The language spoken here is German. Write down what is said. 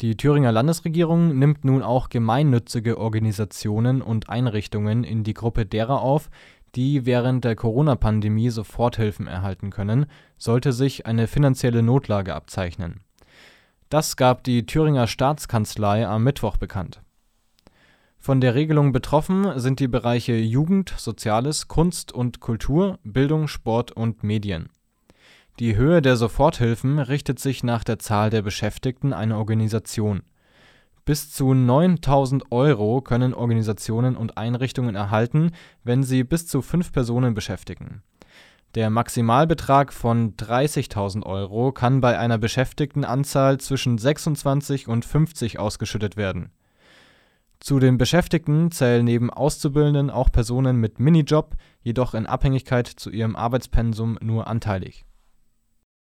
Die Thüringer Landesregierung nimmt nun auch gemeinnützige Organisationen und Einrichtungen in die Gruppe derer auf, die während der Corona-Pandemie Soforthilfen erhalten können, sollte sich eine finanzielle Notlage abzeichnen. Das gab die Thüringer Staatskanzlei am Mittwoch bekannt. Von der Regelung betroffen sind die Bereiche Jugend, Soziales, Kunst und Kultur, Bildung, Sport und Medien. Die Höhe der Soforthilfen richtet sich nach der Zahl der Beschäftigten einer Organisation. Bis zu 9.000 Euro können Organisationen und Einrichtungen erhalten, wenn sie bis zu fünf Personen beschäftigen. Der Maximalbetrag von 30.000 Euro kann bei einer Beschäftigtenanzahl zwischen 26 und 50 ausgeschüttet werden. Zu den Beschäftigten zählen neben Auszubildenden auch Personen mit Minijob, jedoch in Abhängigkeit zu ihrem Arbeitspensum nur anteilig